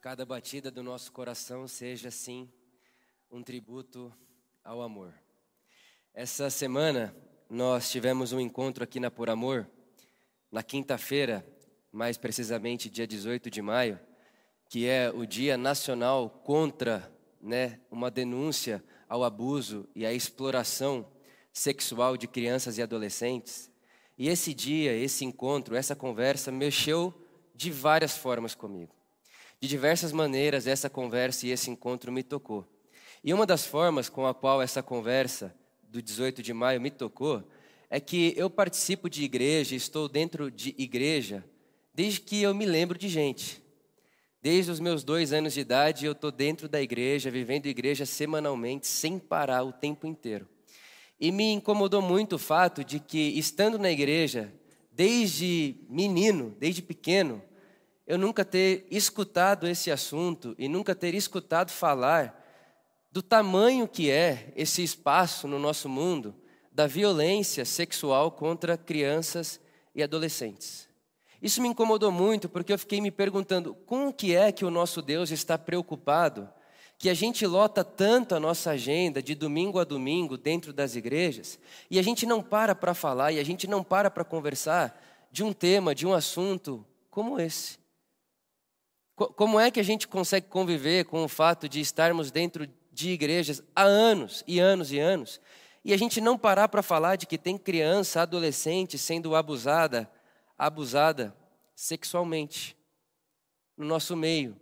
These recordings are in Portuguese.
cada batida do nosso coração seja, sim, um tributo ao amor. Essa semana nós tivemos um encontro aqui na Por Amor, na quinta-feira, mais precisamente dia 18 de maio, que é o Dia Nacional contra né, uma denúncia ao abuso e à exploração sexual de crianças e adolescentes. E esse dia, esse encontro, essa conversa mexeu de várias formas comigo. De diversas maneiras, essa conversa e esse encontro me tocou. E uma das formas com a qual essa conversa do 18 de maio me tocou é que eu participo de igreja, estou dentro de igreja, desde que eu me lembro de gente. Desde os meus dois anos de idade, eu estou dentro da igreja, vivendo igreja semanalmente, sem parar o tempo inteiro. E me incomodou muito o fato de que, estando na igreja, desde menino, desde pequeno, eu nunca ter escutado esse assunto e nunca ter escutado falar do tamanho que é esse espaço no nosso mundo da violência sexual contra crianças e adolescentes. Isso me incomodou muito porque eu fiquei me perguntando com o que é que o nosso Deus está preocupado que a gente lota tanto a nossa agenda de domingo a domingo dentro das igrejas e a gente não para para falar e a gente não para para conversar de um tema, de um assunto como esse. Como é que a gente consegue conviver com o fato de estarmos dentro de igrejas há anos e anos e anos e a gente não parar para falar de que tem criança, adolescente sendo abusada, abusada sexualmente no nosso meio,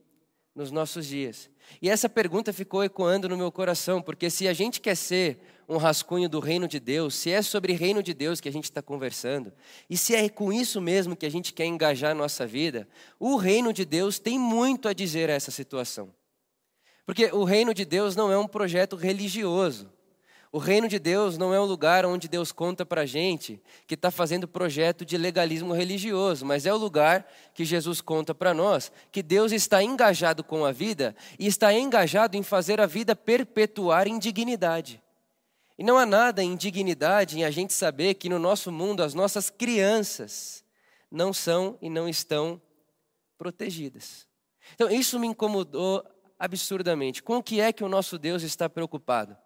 nos nossos dias? E essa pergunta ficou ecoando no meu coração, porque se a gente quer ser um rascunho do reino de Deus, se é sobre reino de Deus que a gente está conversando, e se é com isso mesmo que a gente quer engajar a nossa vida, o reino de Deus tem muito a dizer a essa situação. Porque o reino de Deus não é um projeto religioso. O reino de Deus não é um lugar onde Deus conta para a gente que está fazendo projeto de legalismo religioso, mas é o lugar que Jesus conta para nós que Deus está engajado com a vida e está engajado em fazer a vida perpetuar em dignidade. E não há nada em dignidade em a gente saber que no nosso mundo as nossas crianças não são e não estão protegidas. Então isso me incomodou absurdamente. Com o que é que o nosso Deus está preocupado?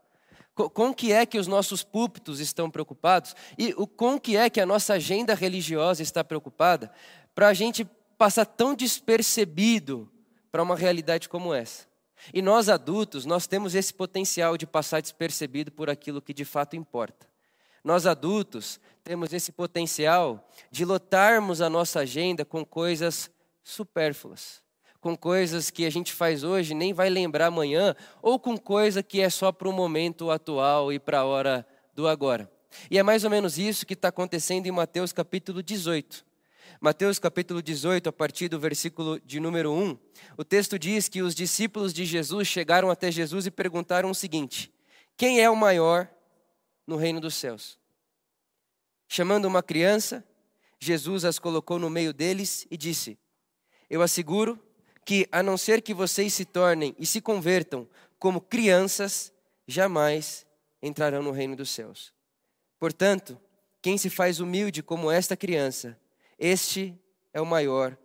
Com que é que os nossos púlpitos estão preocupados e o com que é que a nossa agenda religiosa está preocupada para a gente passar tão despercebido para uma realidade como essa. E nós adultos, nós temos esse potencial de passar despercebido por aquilo que de fato importa. Nós adultos temos esse potencial de lotarmos a nossa agenda com coisas supérfluas com coisas que a gente faz hoje nem vai lembrar amanhã, ou com coisa que é só para o momento atual e para a hora do agora. E é mais ou menos isso que está acontecendo em Mateus capítulo 18. Mateus capítulo 18, a partir do versículo de número 1, o texto diz que os discípulos de Jesus chegaram até Jesus e perguntaram o seguinte: Quem é o maior no reino dos céus? Chamando uma criança, Jesus as colocou no meio deles e disse: Eu asseguro que, a não ser que vocês se tornem e se convertam como crianças, jamais entrarão no reino dos céus. Portanto, quem se faz humilde como esta criança, este é o maior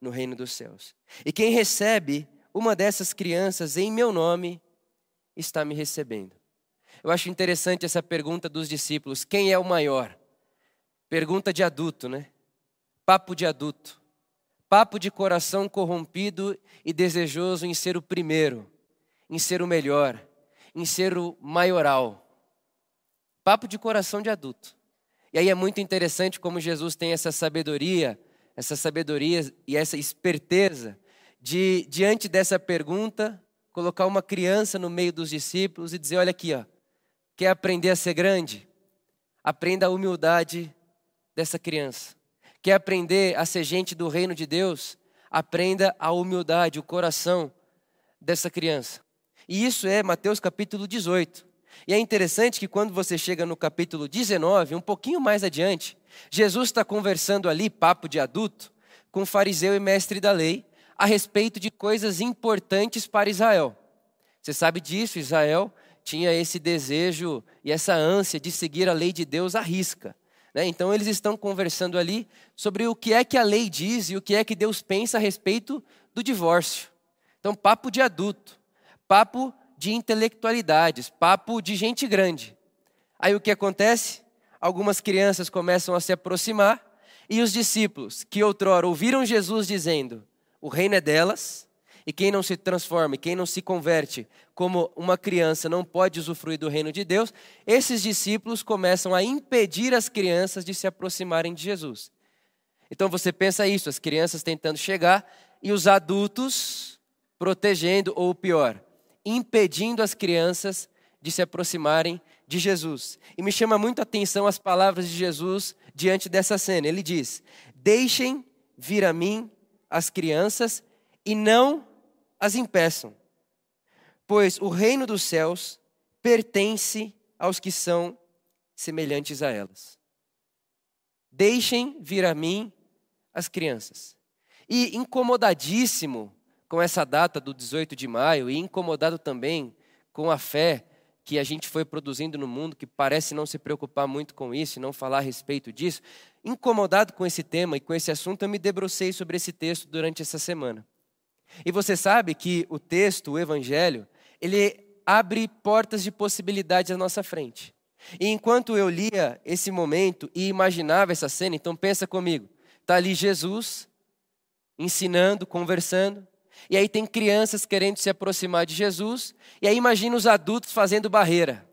no reino dos céus. E quem recebe uma dessas crianças em meu nome, está me recebendo. Eu acho interessante essa pergunta dos discípulos: quem é o maior? Pergunta de adulto, né? Papo de adulto papo de coração corrompido e desejoso em ser o primeiro, em ser o melhor, em ser o maioral. Papo de coração de adulto. E aí é muito interessante como Jesus tem essa sabedoria, essa sabedoria e essa esperteza de, diante dessa pergunta, colocar uma criança no meio dos discípulos e dizer: olha aqui, ó, quer aprender a ser grande? Aprenda a humildade dessa criança. Quer aprender a ser gente do reino de Deus? Aprenda a humildade, o coração dessa criança. E isso é Mateus capítulo 18. E é interessante que quando você chega no capítulo 19, um pouquinho mais adiante, Jesus está conversando ali, papo de adulto, com fariseu e mestre da lei, a respeito de coisas importantes para Israel. Você sabe disso, Israel tinha esse desejo e essa ânsia de seguir a lei de Deus à risca. Né? Então eles estão conversando ali sobre o que é que a lei diz e o que é que Deus pensa a respeito do divórcio. Então, papo de adulto, papo de intelectualidades, papo de gente grande. Aí o que acontece? Algumas crianças começam a se aproximar e os discípulos, que outrora ouviram Jesus dizendo: O reino é delas, e quem não se transforma, quem não se converte como uma criança não pode usufruir do reino de Deus, esses discípulos começam a impedir as crianças de se aproximarem de Jesus. Então você pensa isso, as crianças tentando chegar e os adultos protegendo, ou pior, impedindo as crianças de se aproximarem de Jesus. E me chama muito a atenção as palavras de Jesus diante dessa cena. Ele diz: Deixem vir a mim as crianças e não as impeçam, pois o reino dos céus pertence aos que são semelhantes a elas. Deixem vir a mim as crianças. E incomodadíssimo com essa data do 18 de maio e incomodado também com a fé que a gente foi produzindo no mundo, que parece não se preocupar muito com isso, não falar a respeito disso, incomodado com esse tema e com esse assunto, eu me debrucei sobre esse texto durante essa semana. E você sabe que o texto, o evangelho, ele abre portas de possibilidades à nossa frente. E enquanto eu lia esse momento e imaginava essa cena, então pensa comigo, está ali Jesus ensinando, conversando, e aí tem crianças querendo se aproximar de Jesus, e aí imagina os adultos fazendo barreira.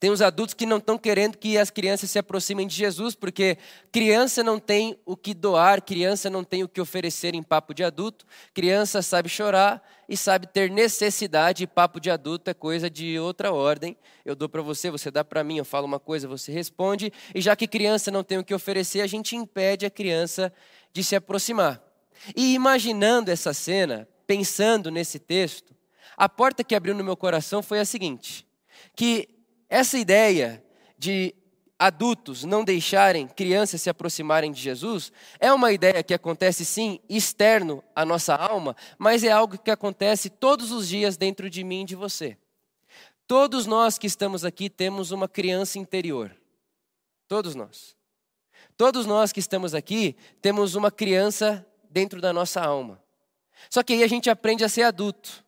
Tem os adultos que não estão querendo que as crianças se aproximem de Jesus, porque criança não tem o que doar, criança não tem o que oferecer em papo de adulto, criança sabe chorar e sabe ter necessidade, e papo de adulto é coisa de outra ordem. Eu dou para você, você dá para mim, eu falo uma coisa, você responde, e já que criança não tem o que oferecer, a gente impede a criança de se aproximar. E imaginando essa cena, pensando nesse texto, a porta que abriu no meu coração foi a seguinte: que essa ideia de adultos não deixarem crianças se aproximarem de Jesus é uma ideia que acontece sim externo à nossa alma, mas é algo que acontece todos os dias dentro de mim e de você. Todos nós que estamos aqui temos uma criança interior. Todos nós. Todos nós que estamos aqui temos uma criança dentro da nossa alma. Só que aí a gente aprende a ser adulto.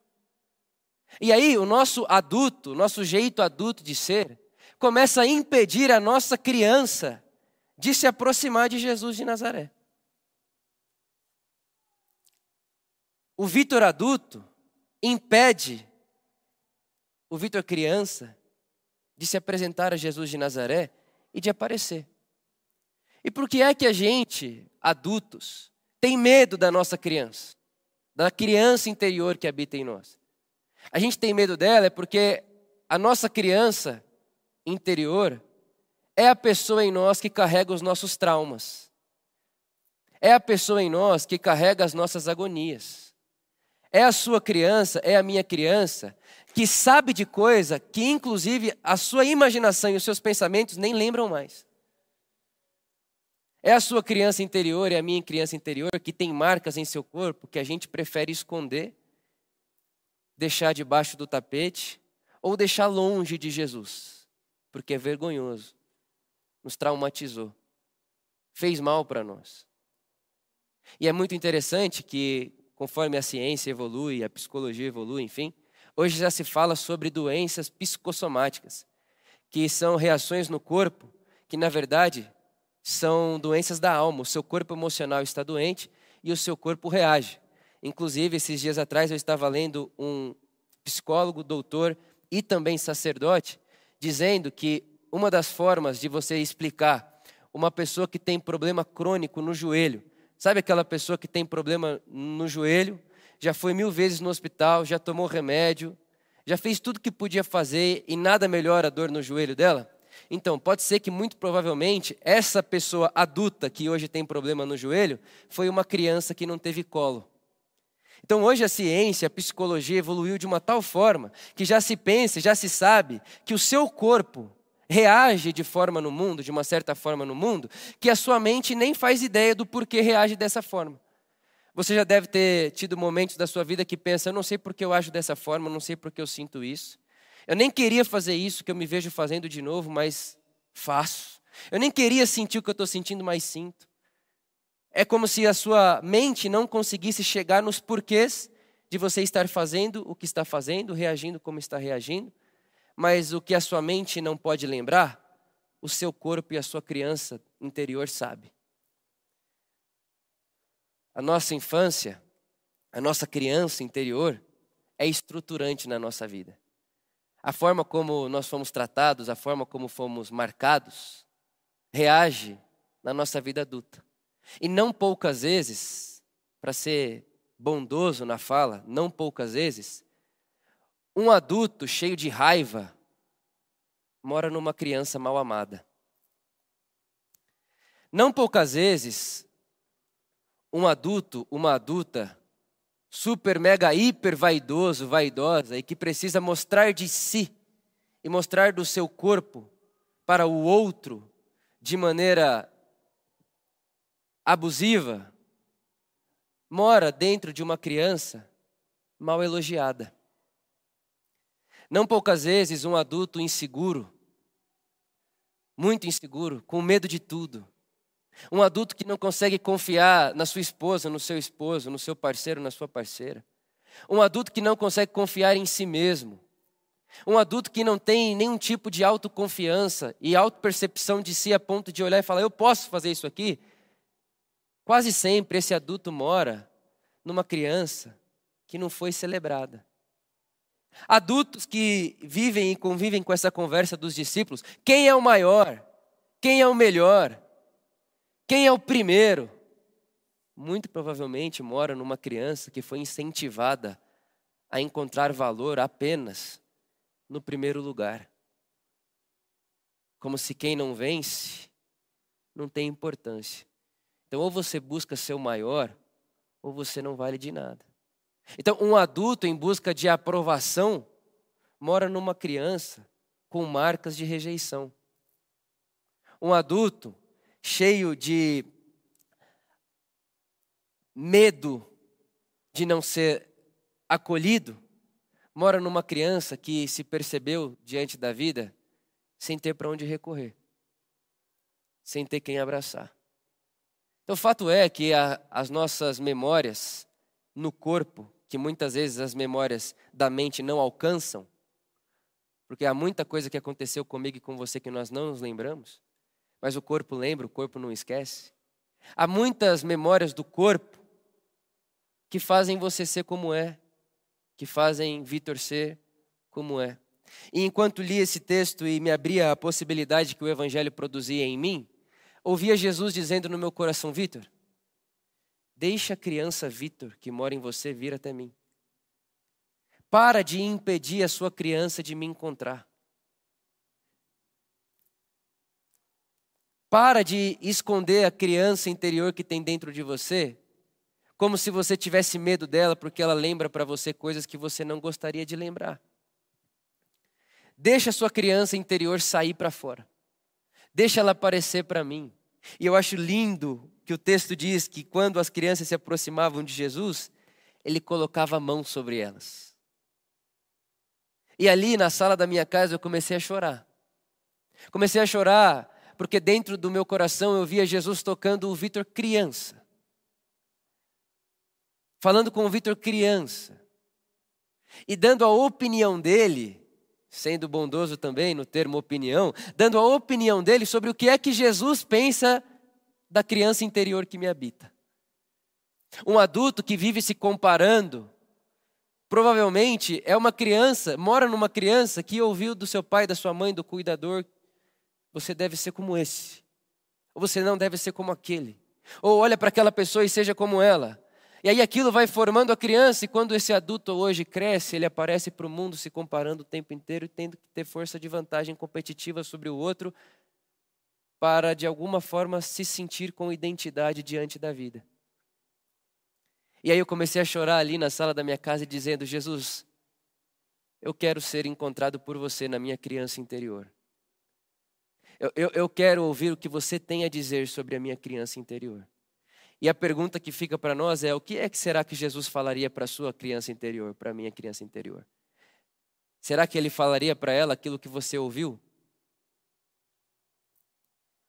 E aí o nosso adulto, nosso jeito adulto de ser, começa a impedir a nossa criança de se aproximar de Jesus de Nazaré. O Vitor adulto impede o Vitor criança de se apresentar a Jesus de Nazaré e de aparecer. E por que é que a gente, adultos, tem medo da nossa criança, da criança interior que habita em nós. A gente tem medo dela é porque a nossa criança interior é a pessoa em nós que carrega os nossos traumas. É a pessoa em nós que carrega as nossas agonias. É a sua criança, é a minha criança, que sabe de coisa que, inclusive, a sua imaginação e os seus pensamentos nem lembram mais. É a sua criança interior, é a minha criança interior que tem marcas em seu corpo que a gente prefere esconder, deixar debaixo do tapete ou deixar longe de Jesus, porque é vergonhoso, nos traumatizou, fez mal para nós. E é muito interessante que, conforme a ciência evolui, a psicologia evolui, enfim, hoje já se fala sobre doenças psicossomáticas, que são reações no corpo que, na verdade, são doenças da alma. O seu corpo emocional está doente e o seu corpo reage. Inclusive, esses dias atrás eu estava lendo um psicólogo, doutor e também sacerdote, dizendo que uma das formas de você explicar uma pessoa que tem problema crônico no joelho, sabe aquela pessoa que tem problema no joelho, já foi mil vezes no hospital, já tomou remédio, já fez tudo que podia fazer e nada melhora a dor no joelho dela? Então, pode ser que muito provavelmente essa pessoa adulta que hoje tem problema no joelho foi uma criança que não teve colo. Então, hoje a ciência, a psicologia evoluiu de uma tal forma que já se pensa, já se sabe que o seu corpo reage de forma no mundo, de uma certa forma no mundo, que a sua mente nem faz ideia do porquê reage dessa forma. Você já deve ter tido momentos da sua vida que pensa, eu não sei porque eu ajo dessa forma, eu não sei porque eu sinto isso. Eu nem queria fazer isso que eu me vejo fazendo de novo, mas faço. Eu nem queria sentir o que eu estou sentindo, mas sinto. É como se a sua mente não conseguisse chegar nos porquês de você estar fazendo o que está fazendo, reagindo como está reagindo, mas o que a sua mente não pode lembrar, o seu corpo e a sua criança interior sabe. A nossa infância, a nossa criança interior é estruturante na nossa vida. A forma como nós fomos tratados, a forma como fomos marcados, reage na nossa vida adulta. E não poucas vezes, para ser bondoso na fala, não poucas vezes, um adulto cheio de raiva mora numa criança mal amada. Não poucas vezes, um adulto, uma adulta, super, mega, hiper vaidoso, vaidosa, e que precisa mostrar de si e mostrar do seu corpo para o outro de maneira abusiva, mora dentro de uma criança mal elogiada. Não poucas vezes um adulto inseguro, muito inseguro, com medo de tudo. Um adulto que não consegue confiar na sua esposa, no seu esposo, no seu parceiro, na sua parceira. Um adulto que não consegue confiar em si mesmo. Um adulto que não tem nenhum tipo de autoconfiança e autopercepção de si a ponto de olhar e falar: Eu posso fazer isso aqui? Quase sempre esse adulto mora numa criança que não foi celebrada. Adultos que vivem e convivem com essa conversa dos discípulos: quem é o maior? Quem é o melhor? Quem é o primeiro? Muito provavelmente mora numa criança que foi incentivada a encontrar valor apenas no primeiro lugar. Como se quem não vence não tem importância. Então, ou você busca ser o maior, ou você não vale de nada. Então, um adulto em busca de aprovação mora numa criança com marcas de rejeição. Um adulto cheio de medo de não ser acolhido mora numa criança que se percebeu diante da vida sem ter para onde recorrer, sem ter quem abraçar. Então, o fato é que a, as nossas memórias no corpo, que muitas vezes as memórias da mente não alcançam, porque há muita coisa que aconteceu comigo e com você que nós não nos lembramos, mas o corpo lembra, o corpo não esquece. Há muitas memórias do corpo que fazem você ser como é, que fazem Vitor ser como é. E enquanto li esse texto e me abria a possibilidade que o Evangelho produzia em mim, ouvia Jesus dizendo no meu coração: Vitor, deixa a criança Vitor que mora em você vir até mim. Para de impedir a sua criança de me encontrar. Para de esconder a criança interior que tem dentro de você, como se você tivesse medo dela porque ela lembra para você coisas que você não gostaria de lembrar. Deixa a sua criança interior sair para fora. Deixa ela aparecer para mim. E eu acho lindo que o texto diz que quando as crianças se aproximavam de Jesus, ele colocava a mão sobre elas. E ali na sala da minha casa eu comecei a chorar. Comecei a chorar porque dentro do meu coração eu via Jesus tocando o Vitor criança. Falando com o Vitor criança. E dando a opinião dele sendo bondoso também no termo opinião, dando a opinião dele sobre o que é que Jesus pensa da criança interior que me habita. Um adulto que vive se comparando, provavelmente é uma criança, mora numa criança que ouviu do seu pai, da sua mãe, do cuidador, você deve ser como esse, ou você não deve ser como aquele, ou olha para aquela pessoa e seja como ela. E aí aquilo vai formando a criança, e quando esse adulto hoje cresce, ele aparece para o mundo se comparando o tempo inteiro e tendo que ter força de vantagem competitiva sobre o outro, para de alguma forma se sentir com identidade diante da vida. E aí eu comecei a chorar ali na sala da minha casa dizendo: Jesus, eu quero ser encontrado por você na minha criança interior. Eu, eu, eu quero ouvir o que você tem a dizer sobre a minha criança interior. E a pergunta que fica para nós é: o que é que será que Jesus falaria para a sua criança interior, para a minha criança interior? Será que ele falaria para ela aquilo que você ouviu?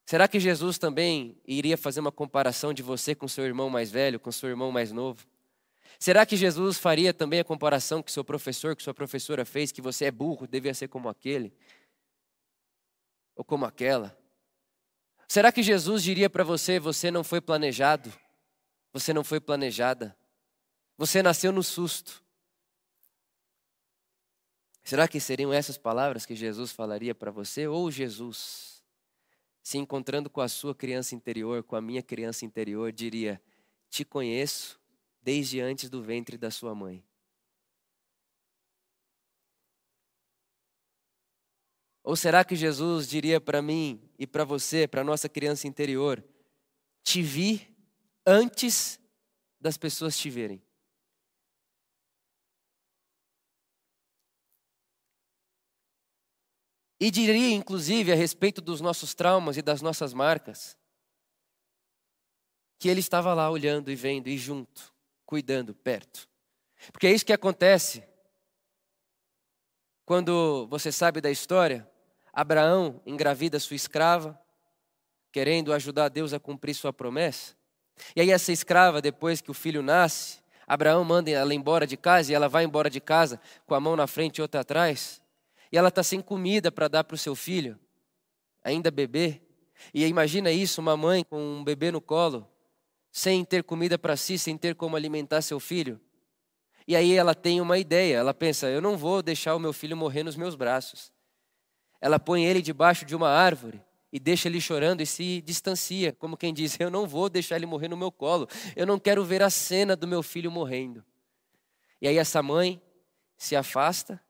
Será que Jesus também iria fazer uma comparação de você com seu irmão mais velho, com seu irmão mais novo? Será que Jesus faria também a comparação que seu professor, que sua professora fez, que você é burro, devia ser como aquele? Ou como aquela? Será que Jesus diria para você: você não foi planejado? Você não foi planejada? Você nasceu no susto. Será que seriam essas palavras que Jesus falaria para você? Ou Jesus, se encontrando com a sua criança interior, com a minha criança interior, diria: Te conheço desde antes do ventre da sua mãe. Ou será que Jesus diria para mim e para você, para nossa criança interior: Te vi antes das pessoas te verem? E diria, inclusive, a respeito dos nossos traumas e das nossas marcas, que ele estava lá olhando e vendo e junto, cuidando, perto. Porque é isso que acontece quando você sabe da história. Abraão engravida sua escrava, querendo ajudar Deus a cumprir sua promessa. E aí, essa escrava, depois que o filho nasce, Abraão manda ela embora de casa e ela vai embora de casa com a mão na frente e outra atrás e ela está sem comida para dar para o seu filho, ainda bebê. E imagina isso, uma mãe com um bebê no colo, sem ter comida para si, sem ter como alimentar seu filho. E aí ela tem uma ideia, ela pensa: eu não vou deixar o meu filho morrer nos meus braços. Ela põe ele debaixo de uma árvore e deixa ele chorando e se distancia, como quem diz: eu não vou deixar ele morrer no meu colo, eu não quero ver a cena do meu filho morrendo. E aí essa mãe se afasta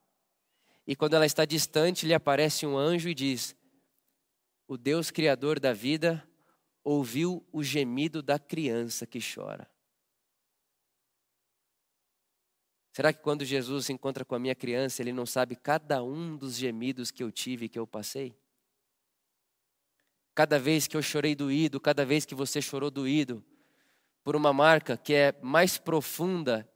e quando ela está distante, lhe aparece um anjo e diz: O Deus Criador da vida ouviu o gemido da criança que chora. Será que quando Jesus se encontra com a minha criança, ele não sabe cada um dos gemidos que eu tive e que eu passei? Cada vez que eu chorei doído, cada vez que você chorou doído, por uma marca que é mais profunda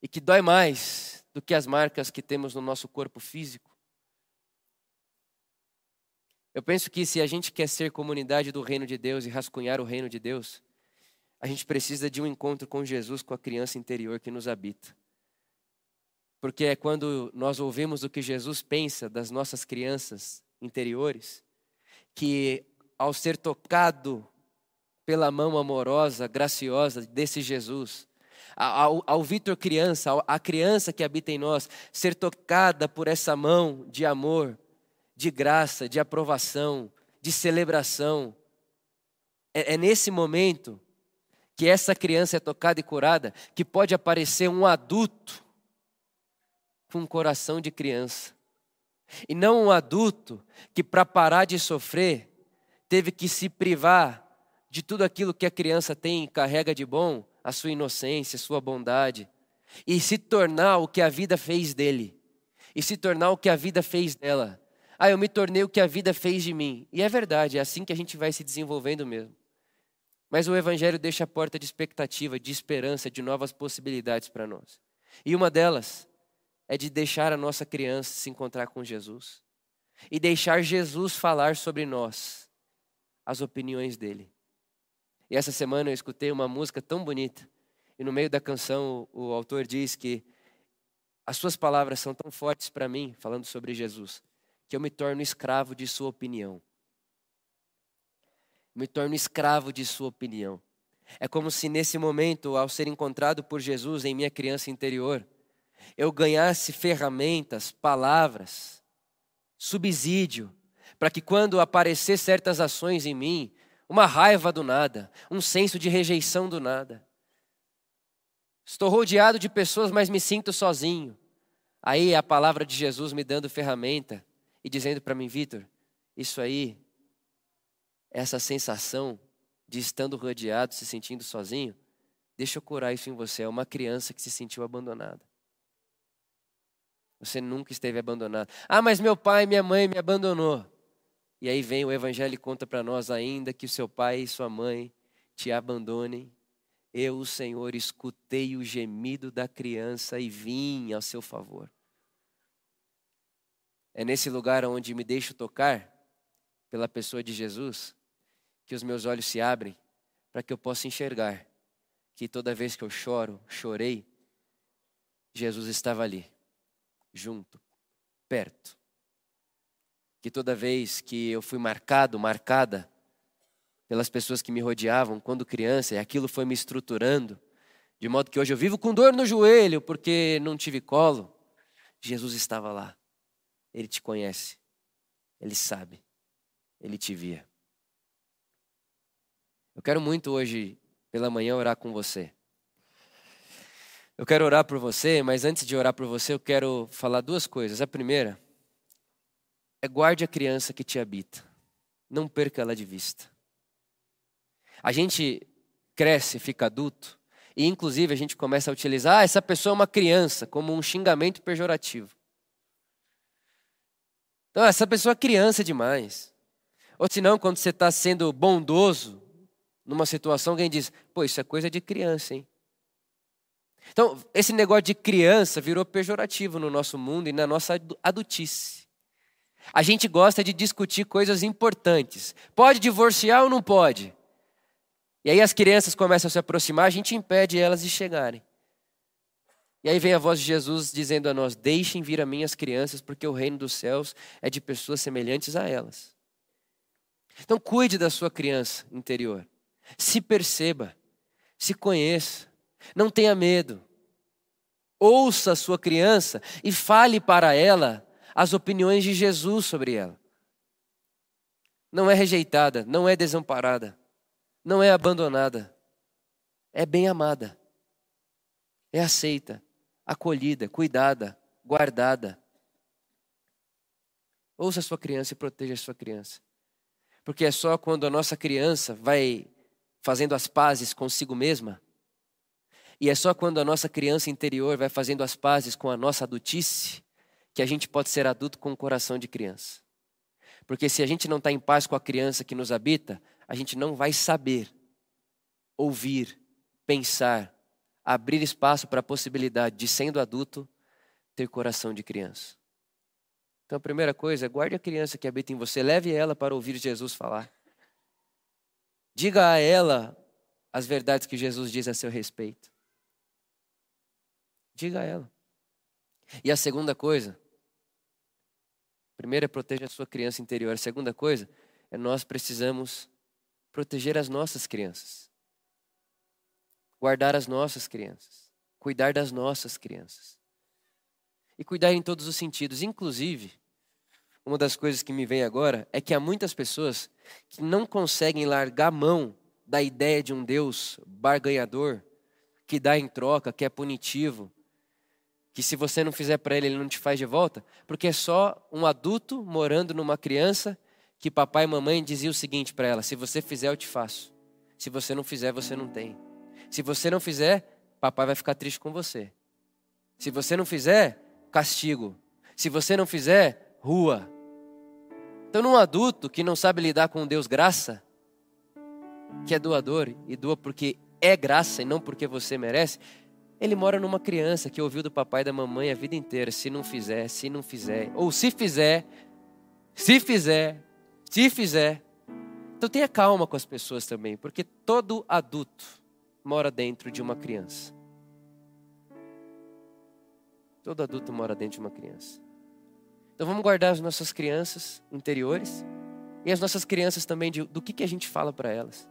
e que dói mais, do que as marcas que temos no nosso corpo físico. Eu penso que se a gente quer ser comunidade do reino de Deus e rascunhar o reino de Deus, a gente precisa de um encontro com Jesus, com a criança interior que nos habita. Porque é quando nós ouvimos o que Jesus pensa das nossas crianças interiores, que ao ser tocado pela mão amorosa, graciosa desse Jesus, ao, ao Vitor criança, a criança que habita em nós, ser tocada por essa mão de amor, de graça, de aprovação, de celebração. É, é nesse momento que essa criança é tocada e curada que pode aparecer um adulto com um coração de criança. E não um adulto que, para parar de sofrer, teve que se privar de tudo aquilo que a criança tem e carrega de bom a sua inocência, a sua bondade, e se tornar o que a vida fez dele, e se tornar o que a vida fez dela. Ah, eu me tornei o que a vida fez de mim. E é verdade, é assim que a gente vai se desenvolvendo mesmo. Mas o Evangelho deixa a porta de expectativa, de esperança, de novas possibilidades para nós. E uma delas é de deixar a nossa criança se encontrar com Jesus e deixar Jesus falar sobre nós, as opiniões dele. E essa semana eu escutei uma música tão bonita. E no meio da canção o, o autor diz que as suas palavras são tão fortes para mim, falando sobre Jesus, que eu me torno escravo de sua opinião. Me torno escravo de sua opinião. É como se nesse momento, ao ser encontrado por Jesus em minha criança interior, eu ganhasse ferramentas, palavras, subsídio, para que quando aparecer certas ações em mim, uma raiva do nada, um senso de rejeição do nada. Estou rodeado de pessoas, mas me sinto sozinho. Aí é a palavra de Jesus me dando ferramenta e dizendo para mim, Vitor, isso aí, essa sensação de estando rodeado, se sentindo sozinho, deixa eu curar isso em você. É uma criança que se sentiu abandonada. Você nunca esteve abandonado. Ah, mas meu pai e minha mãe me abandonou. E aí vem o Evangelho e conta para nós ainda que o seu pai e sua mãe te abandonem. Eu, o Senhor, escutei o gemido da criança e vim ao seu favor. É nesse lugar onde me deixo tocar pela pessoa de Jesus que os meus olhos se abrem para que eu possa enxergar que toda vez que eu choro, chorei, Jesus estava ali, junto, perto. Que toda vez que eu fui marcado, marcada pelas pessoas que me rodeavam quando criança, e aquilo foi me estruturando, de modo que hoje eu vivo com dor no joelho porque não tive colo. Jesus estava lá. Ele te conhece. Ele sabe. Ele te via. Eu quero muito hoje pela manhã orar com você. Eu quero orar por você, mas antes de orar por você, eu quero falar duas coisas. A primeira é guarde a criança que te habita. Não perca ela de vista. A gente cresce, fica adulto, e inclusive a gente começa a utilizar ah, essa pessoa é uma criança como um xingamento pejorativo. Então, essa pessoa é criança demais. Ou senão, quando você está sendo bondoso numa situação, alguém diz: pô, isso é coisa de criança, hein? Então, esse negócio de criança virou pejorativo no nosso mundo e na nossa adultice. A gente gosta de discutir coisas importantes. Pode divorciar ou não pode? E aí as crianças começam a se aproximar, a gente impede elas de chegarem. E aí vem a voz de Jesus dizendo a nós: Deixem vir a mim as crianças, porque o reino dos céus é de pessoas semelhantes a elas. Então cuide da sua criança interior. Se perceba, se conheça, não tenha medo. Ouça a sua criança e fale para ela as opiniões de Jesus sobre ela. Não é rejeitada, não é desamparada não é abandonada, é bem amada, é aceita, acolhida, cuidada, guardada. Ouça a sua criança e proteja a sua criança. Porque é só quando a nossa criança vai fazendo as pazes consigo mesma, e é só quando a nossa criança interior vai fazendo as pazes com a nossa adultice, que a gente pode ser adulto com o coração de criança. Porque se a gente não está em paz com a criança que nos habita, a gente não vai saber ouvir, pensar, abrir espaço para a possibilidade de, sendo adulto, ter coração de criança. Então a primeira coisa é guarde a criança que habita em você, leve ela para ouvir Jesus falar. Diga a ela as verdades que Jesus diz a seu respeito. Diga a ela. E a segunda coisa, primeiro é proteger a sua criança interior. A segunda coisa é nós precisamos proteger as nossas crianças, guardar as nossas crianças, cuidar das nossas crianças. E cuidar em todos os sentidos, inclusive, uma das coisas que me vem agora é que há muitas pessoas que não conseguem largar a mão da ideia de um Deus barganhador, que dá em troca, que é punitivo, que se você não fizer para ele, ele não te faz de volta, porque é só um adulto morando numa criança que papai e mamãe diziam o seguinte para ela: se você fizer, eu te faço. Se você não fizer, você não tem. Se você não fizer, papai vai ficar triste com você. Se você não fizer, castigo. Se você não fizer, rua. Então, num adulto que não sabe lidar com Deus graça, que é doador e doa porque é graça e não porque você merece, ele mora numa criança que ouviu do papai e da mamãe a vida inteira: se não fizer, se não fizer, ou se fizer, se fizer, se fizer. Então tenha calma com as pessoas também, porque todo adulto mora dentro de uma criança. Todo adulto mora dentro de uma criança. Então vamos guardar as nossas crianças interiores e as nossas crianças também de, do que, que a gente fala para elas.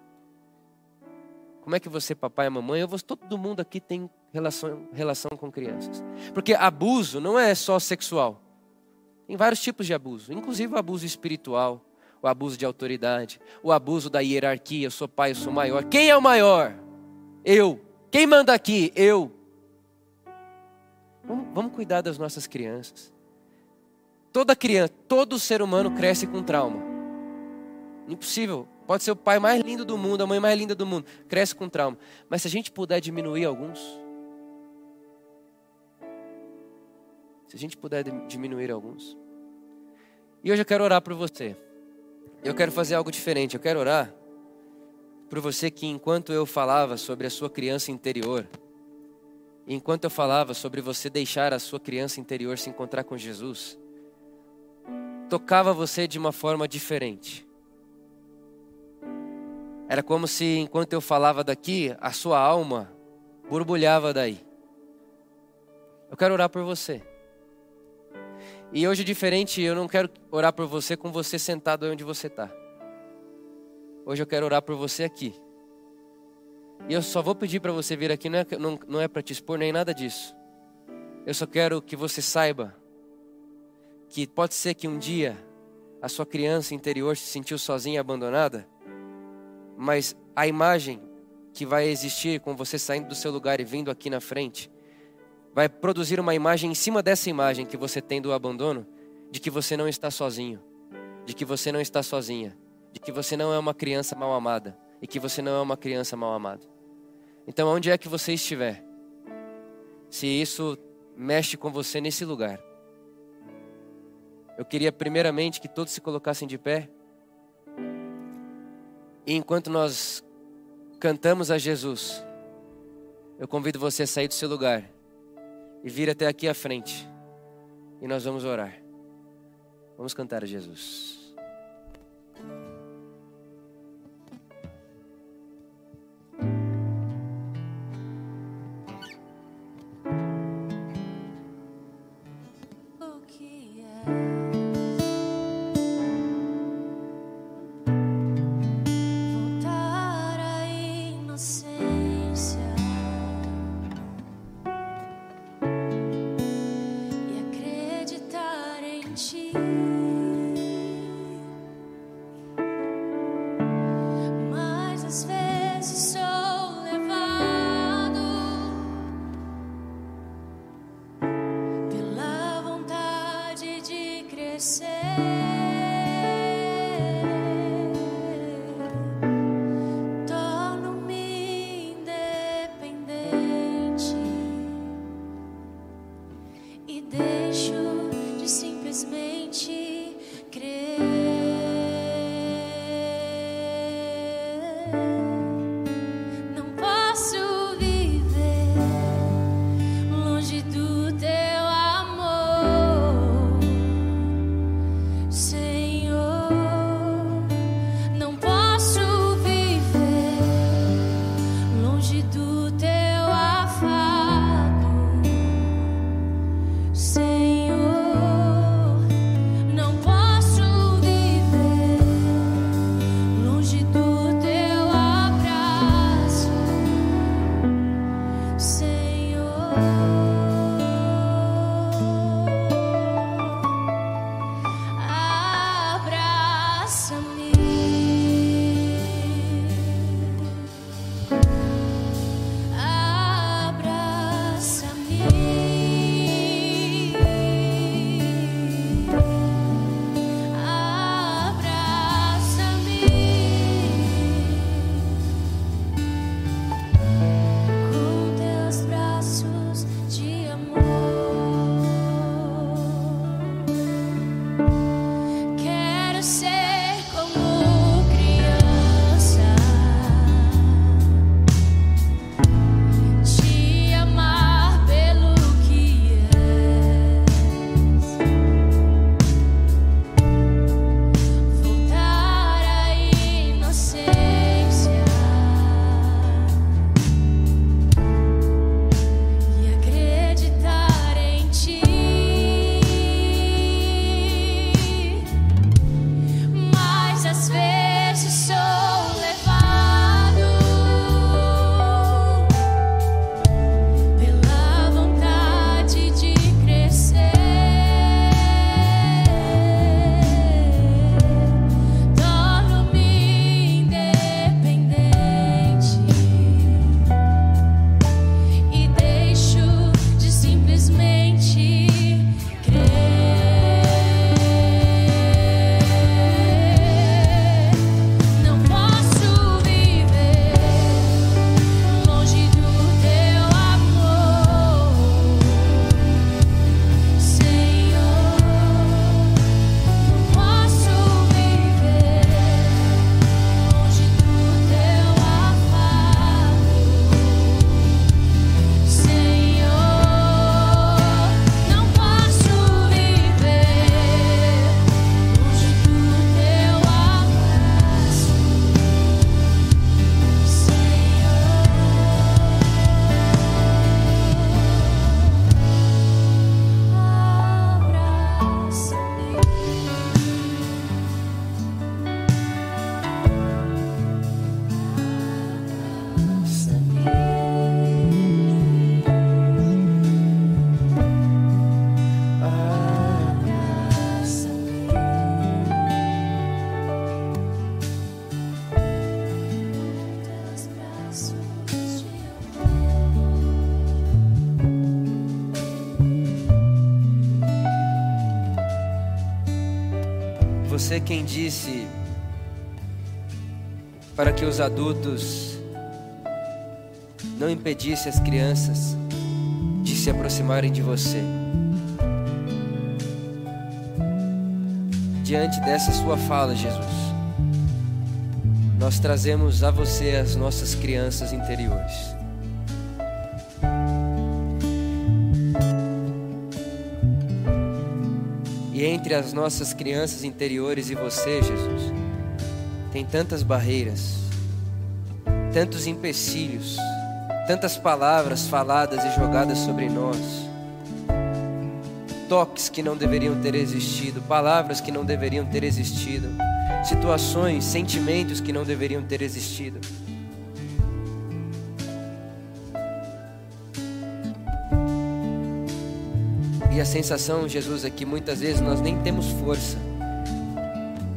Como é que você, papai e mamãe, eu vou, todo mundo aqui tem relação, relação com crianças. Porque abuso não é só sexual. Tem vários tipos de abuso, inclusive o abuso espiritual, o abuso de autoridade, o abuso da hierarquia. Eu sou pai, eu sou maior. Quem é o maior? Eu. Quem manda aqui? Eu. Vamos, vamos cuidar das nossas crianças. Toda criança, todo ser humano cresce com trauma. Impossível. Pode ser o pai mais lindo do mundo, a mãe mais linda do mundo, cresce com trauma. Mas se a gente puder diminuir alguns, se a gente puder diminuir alguns. E hoje eu quero orar por você. Eu quero fazer algo diferente. Eu quero orar por você que, enquanto eu falava sobre a sua criança interior, enquanto eu falava sobre você deixar a sua criança interior se encontrar com Jesus, tocava você de uma forma diferente. Era como se, enquanto eu falava daqui, a sua alma borbulhava daí. Eu quero orar por você. E hoje, diferente, eu não quero orar por você com você sentado onde você está. Hoje eu quero orar por você aqui. E eu só vou pedir para você vir aqui, não é, não, não é para te expor nem nada disso. Eu só quero que você saiba que pode ser que um dia a sua criança interior se sentiu sozinha e abandonada, mas a imagem que vai existir com você saindo do seu lugar e vindo aqui na frente, vai produzir uma imagem em cima dessa imagem que você tem do abandono, de que você não está sozinho, de que você não está sozinha, de que você não é uma criança mal amada e que você não é uma criança mal amada. Então, onde é que você estiver, se isso mexe com você nesse lugar, eu queria primeiramente que todos se colocassem de pé. E enquanto nós cantamos a Jesus, eu convido você a sair do seu lugar e vir até aqui à frente. E nós vamos orar. Vamos cantar a Jesus. Você quem disse para que os adultos não impedissem as crianças de se aproximarem de você. Diante dessa sua fala, Jesus, nós trazemos a você as nossas crianças interiores. Entre as nossas crianças interiores e você, Jesus, tem tantas barreiras, tantos empecilhos, tantas palavras faladas e jogadas sobre nós, toques que não deveriam ter existido, palavras que não deveriam ter existido, situações, sentimentos que não deveriam ter existido. A sensação, Jesus, é que muitas vezes nós nem temos força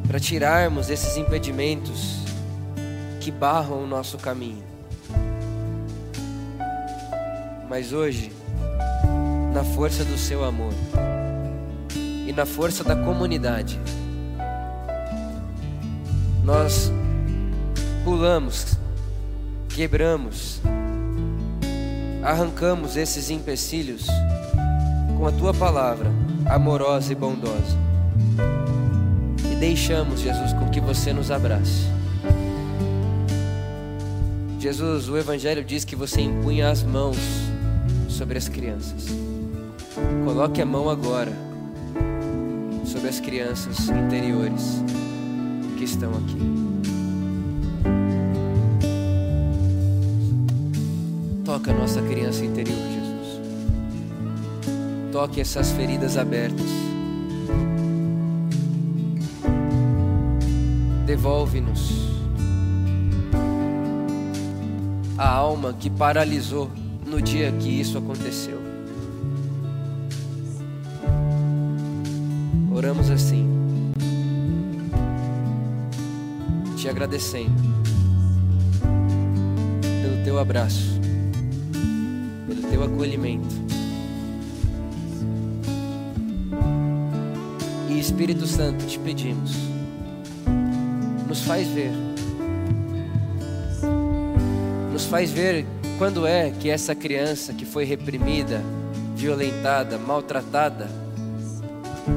para tirarmos esses impedimentos que barram o nosso caminho. Mas hoje, na força do seu amor e na força da comunidade, nós pulamos, quebramos, arrancamos esses empecilhos com a tua palavra amorosa e bondosa. E deixamos, Jesus, com que você nos abrace. Jesus, o Evangelho diz que você impunha as mãos sobre as crianças. Coloque a mão agora sobre as crianças interiores que estão aqui. Toca a nossa criança interior, Jesus. Toque essas feridas abertas. Devolve-nos a alma que paralisou no dia que isso aconteceu. Oramos assim, te agradecendo pelo teu abraço, pelo teu acolhimento. Espírito Santo, te pedimos, nos faz ver, nos faz ver quando é que essa criança que foi reprimida, violentada, maltratada,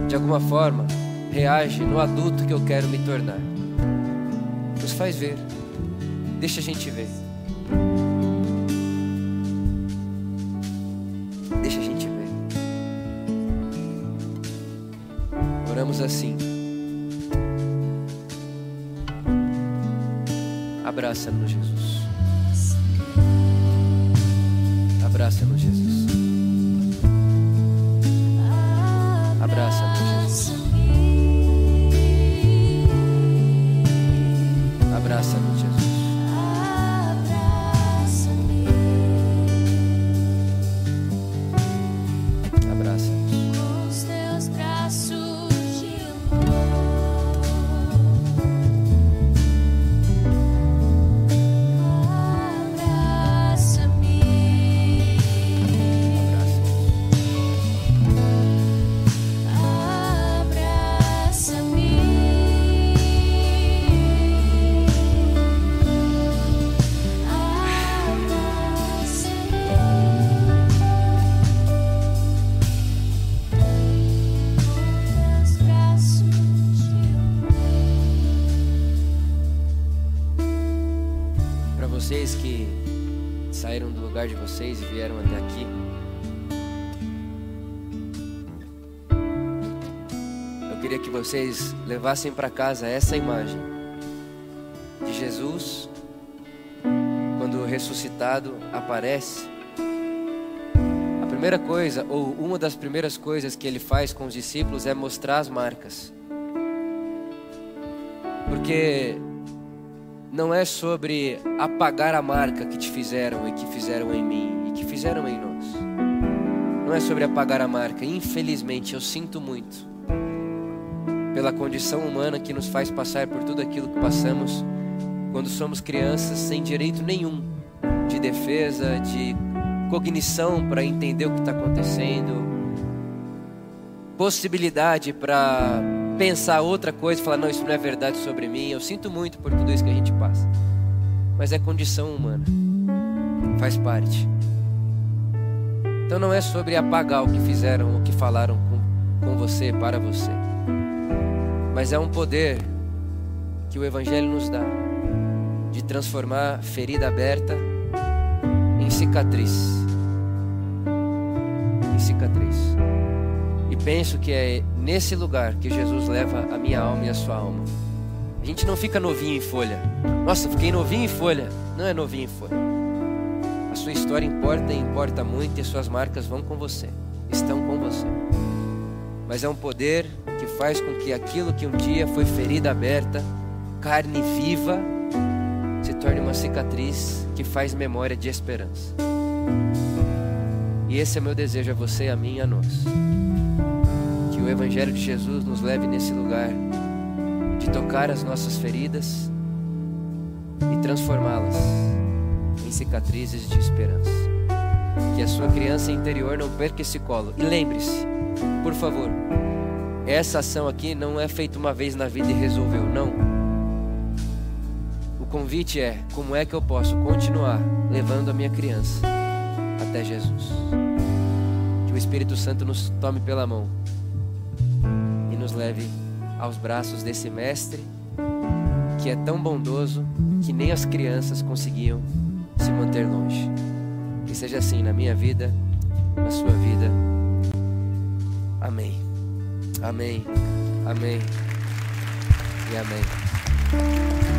de alguma forma, reage no adulto que eu quero me tornar. Nos faz ver, deixa a gente ver. Vocês e vieram até aqui. Eu queria que vocês levassem para casa essa imagem de Jesus quando ressuscitado aparece. A primeira coisa, ou uma das primeiras coisas que ele faz com os discípulos é mostrar as marcas. Porque não é sobre apagar a marca que te fizeram e que fizeram em mim e que fizeram em nós. Não é sobre apagar a marca. Infelizmente, eu sinto muito pela condição humana que nos faz passar por tudo aquilo que passamos quando somos crianças sem direito nenhum de defesa, de cognição para entender o que está acontecendo, possibilidade para pensar outra coisa, falar não, isso não é verdade sobre mim. Eu sinto muito por tudo isso que a gente passa. Mas é condição humana. Faz parte. Então não é sobre apagar o que fizeram, o que falaram com, com você, para você. Mas é um poder que o Evangelho nos dá de transformar ferida aberta em cicatriz. Em cicatriz. Penso que é nesse lugar que Jesus leva a minha alma e a sua alma. A gente não fica novinho em folha. Nossa, fiquei novinho em folha. Não é novinho em folha. A sua história importa e importa muito, e suas marcas vão com você, estão com você. Mas é um poder que faz com que aquilo que um dia foi ferida aberta, carne viva, se torne uma cicatriz que faz memória de esperança. E esse é meu desejo a você, a mim e a nós. O Evangelho de Jesus nos leve nesse lugar de tocar as nossas feridas e transformá-las em cicatrizes de esperança. Que a sua criança interior não perca esse colo. E lembre-se, por favor, essa ação aqui não é feita uma vez na vida e resolveu, não. O convite é: como é que eu posso continuar levando a minha criança até Jesus? Que o Espírito Santo nos tome pela mão leve aos braços desse Mestre que é tão bondoso que nem as crianças conseguiam se manter longe. Que seja assim na minha vida, na sua vida. Amém. Amém. Amém. E amém.